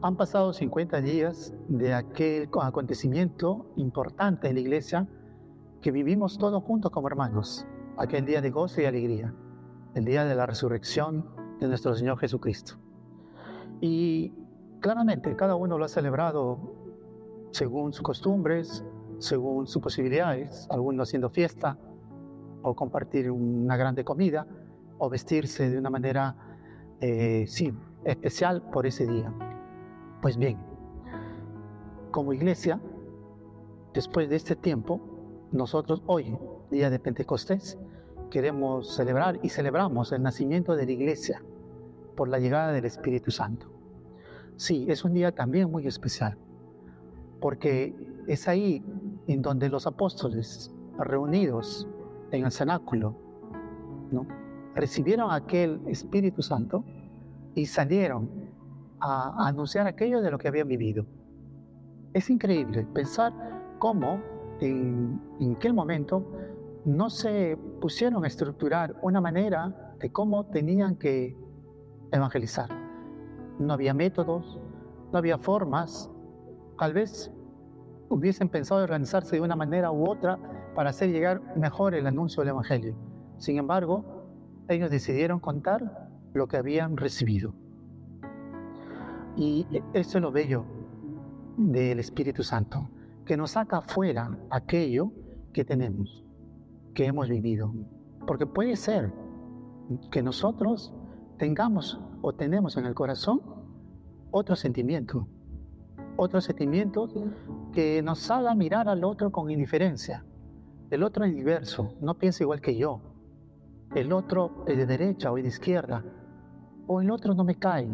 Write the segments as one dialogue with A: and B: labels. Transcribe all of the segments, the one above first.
A: Han pasado 50 días de aquel acontecimiento importante en la iglesia que vivimos todos juntos como hermanos, aquel día de gozo y alegría, el día de la resurrección de nuestro Señor Jesucristo. Y claramente cada uno lo ha celebrado según sus costumbres, según sus posibilidades, algunos haciendo fiesta o compartir una grande comida o vestirse de una manera, eh, sí, especial por ese día. Pues bien, como iglesia, después de este tiempo, nosotros hoy, día de Pentecostés, queremos celebrar y celebramos el nacimiento de la iglesia por la llegada del Espíritu Santo. Sí, es un día también muy especial, porque es ahí en donde los apóstoles reunidos en el cenáculo, recibieron aquel Espíritu Santo y salieron a, anunciar aquello de lo que habían vivido. Es increíble pensar cómo en, en aquel momento no se pusieron a estructurar una manera de cómo tenían que evangelizar. No había métodos, no había formas. Tal vez hubiesen pensado organizarse de una manera u otra para hacer llegar mejor el anuncio del Evangelio. Sin embargo, ellos decidieron contar lo que habían recibido. Y eso es lo bello del Espíritu Santo, que nos saca fuera aquello que tenemos, que hemos vivido. Porque puede ser que nosotros tengamos o tenemos en el corazón otro sentimiento, otro sentimiento que nos haga mirar al otro con indiferencia. El otro es diverso, no piensa igual que yo. El otro es de derecha o de izquierda. O el otro no me cae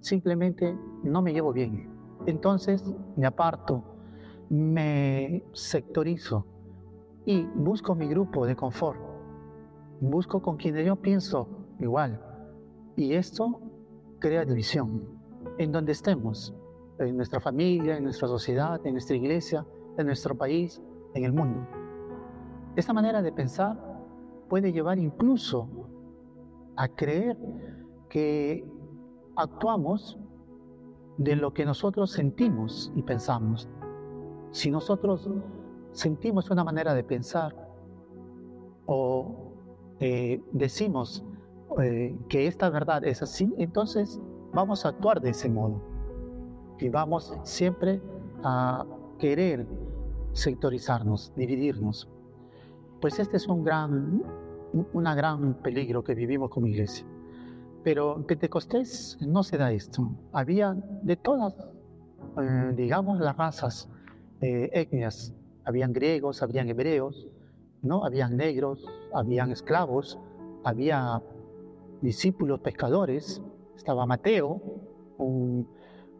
A: simplemente no me llevo bien. Entonces me aparto, me sectorizo y busco mi grupo de confort. Busco con quienes yo pienso igual. Y esto crea división. En donde estemos, en nuestra familia, en nuestra sociedad, en nuestra iglesia, en nuestro país, en el mundo. Esta manera de pensar puede llevar incluso a creer que actuamos de lo que nosotros sentimos y pensamos. Si nosotros sentimos una manera de pensar o eh, decimos eh, que esta verdad es así, entonces vamos a actuar de ese modo. Y vamos siempre a querer sectorizarnos, dividirnos. Pues este es un gran, una gran peligro que vivimos como iglesia. Pero en Pentecostés no se da esto. Había de todas, eh, digamos, las razas, eh, etnias. Habían griegos, habían hebreos, ¿no? Habían negros, habían esclavos, había discípulos pescadores, estaba Mateo, un,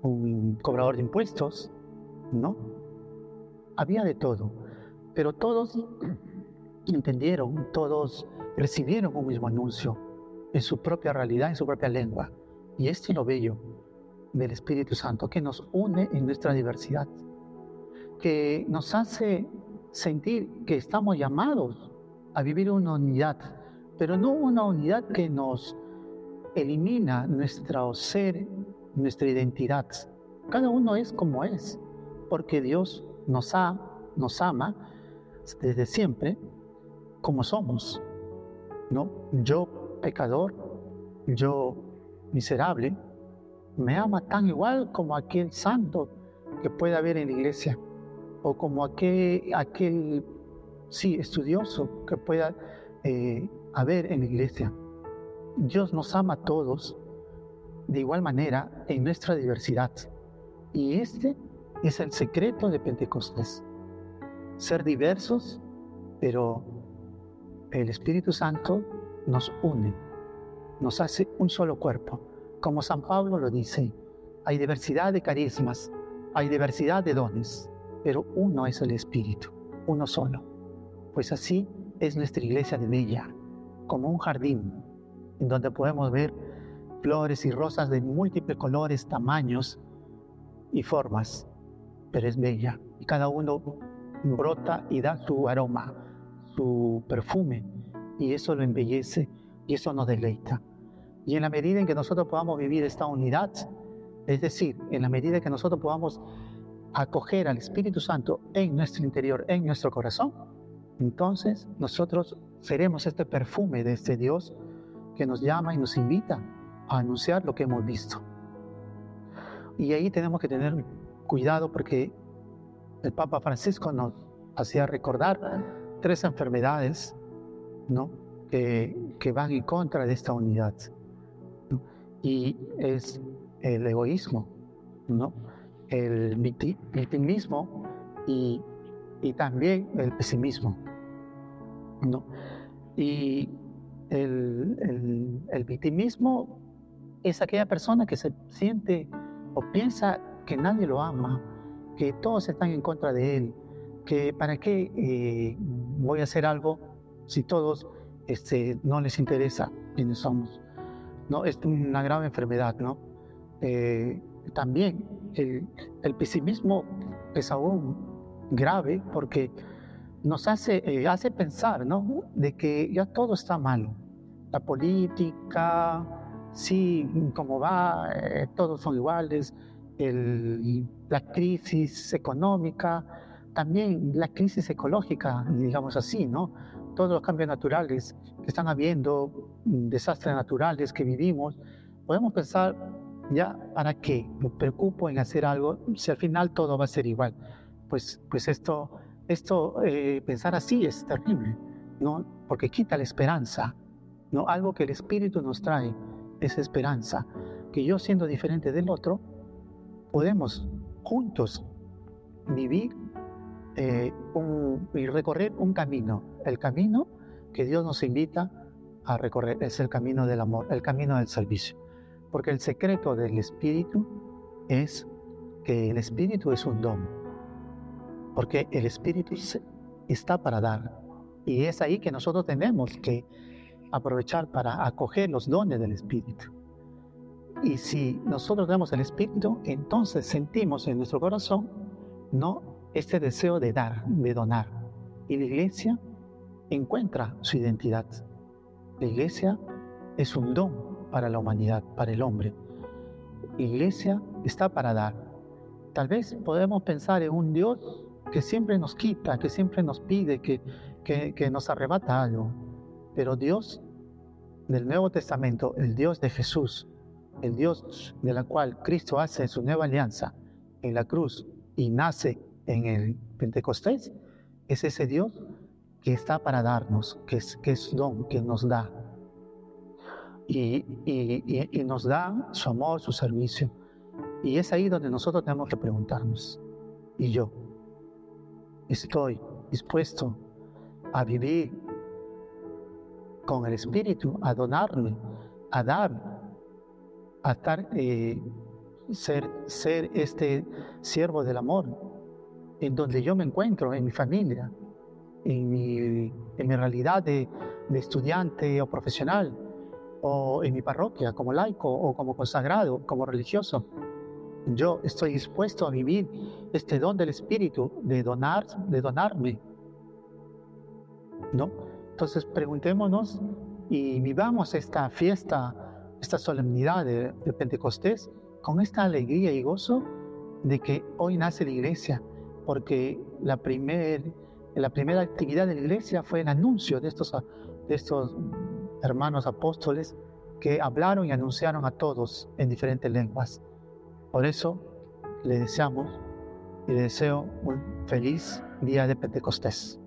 A: un cobrador de impuestos, ¿no? Había de todo. Pero todos entendieron, todos recibieron un mismo anuncio en su propia realidad, en su propia lengua. Y este es lo bello del Espíritu Santo, que nos une en nuestra diversidad, que nos hace sentir que estamos llamados a vivir una unidad, pero no una unidad que nos elimina nuestro ser, nuestra identidad. Cada uno es como es, porque Dios nos, ha, nos ama desde siempre como somos. ¿no? Yo pecador, yo miserable, me ama tan igual como aquel santo que puede haber en la iglesia, o como aquel, aquel sí, estudioso que pueda eh, haber en la iglesia. Dios nos ama a todos de igual manera en nuestra diversidad. Y este es el secreto de Pentecostés. Ser diversos, pero el Espíritu Santo nos une, nos hace un solo cuerpo. Como San Pablo lo dice, hay diversidad de carismas, hay diversidad de dones, pero uno es el Espíritu, uno solo. Pues así es nuestra iglesia de bella, como un jardín en donde podemos ver flores y rosas de múltiples colores, tamaños y formas, pero es bella y cada uno brota y da su aroma, su perfume y eso lo embellece y eso nos deleita. Y en la medida en que nosotros podamos vivir esta unidad, Es decir, en la medida que nosotros podamos acoger al Espíritu Santo en nuestro interior, en nuestro corazón, entonces nosotros seremos este perfume de este Dios que nos llama y nos invita a anunciar lo que hemos visto. Y ahí tenemos que tener cuidado porque el Papa Francisco nos hacía recordar tres enfermedades ¿no? que, van en contra de esta unidad. Y es el egoísmo, ¿no? el victimismo y, y también el pesimismo. ¿no? Y el, el, el, victimismo es aquella persona que se siente o piensa que nadie lo ama, que todos están en contra de él, que para qué eh, voy a hacer algo si todos este, no les interesa quiénes somos. ¿no? Es una grave enfermedad, ¿no? Eh, también el, el, pesimismo es aún grave porque nos hace, eh, hace pensar, ¿no? De que ya todo está mal. La política, sí, como va, todos son iguales, la crisis económica, también la crisis ecológica, digamos así, ¿no? Todos los cambios naturales que están habiendo, desastres naturales que vivimos, podemos pensar, ya, ¿para qué? Me preocupo en hacer algo si al final todo va a ser igual. Pues, pues esto, esto eh, pensar así es terrible, ¿no? Porque quita la esperanza, ¿no? Algo que el Espíritu nos trae es esperanza, que yo siendo diferente del otro, podemos juntos vivir eh, y recorrer un camino. El camino que Dios nos invita a recorrer es el camino del amor, el camino del servicio. Porque el secreto del Espíritu es que el Espíritu es un don. Porque el Espíritu está para dar. Y es ahí que nosotros tenemos que aprovechar para acoger los dones del Espíritu. Y si nosotros tenemos el Espíritu, entonces sentimos en nuestro corazón, ¿no? Este deseo de dar, de donar. Y la iglesia encuentra su identidad. La iglesia es un don para la humanidad, para el hombre. La iglesia está para dar. Tal vez podemos pensar en un Dios que siempre nos quita, que siempre nos pide, que, que, que nos arrebata algo. Pero Dios del Nuevo Testamento, el Dios de Jesús, el Dios de la cual Cristo hace su nueva alianza en la cruz y nace en el Pentecostés, es ese Dios que está para darnos, que es, que es don, que nos da. Y, y, nos da su amor, su servicio. Y es ahí donde nosotros tenemos que preguntarnos, ¿y yo? ¿Estoy dispuesto a vivir con el Espíritu, a donarme, a dar a estar, eh, ser, ser este siervo del amor, en donde yo me encuentro, en mi familia, en mi, en mi realidad de, de estudiante o profesional, o en mi parroquia como laico o como consagrado, como religioso. Yo estoy dispuesto a vivir este don del Espíritu, de donar, de donarme. ¿No? Entonces preguntémonos y vivamos esta fiesta esta solemnidad de, Pentecostés con esta alegría y gozo de que hoy nace la iglesia, porque la, primer, la primera actividad de la iglesia fue el anuncio de estos, de estos hermanos apóstoles que hablaron y anunciaron a todos en diferentes lenguas. Por eso le deseamos y le deseo un feliz día de Pentecostés.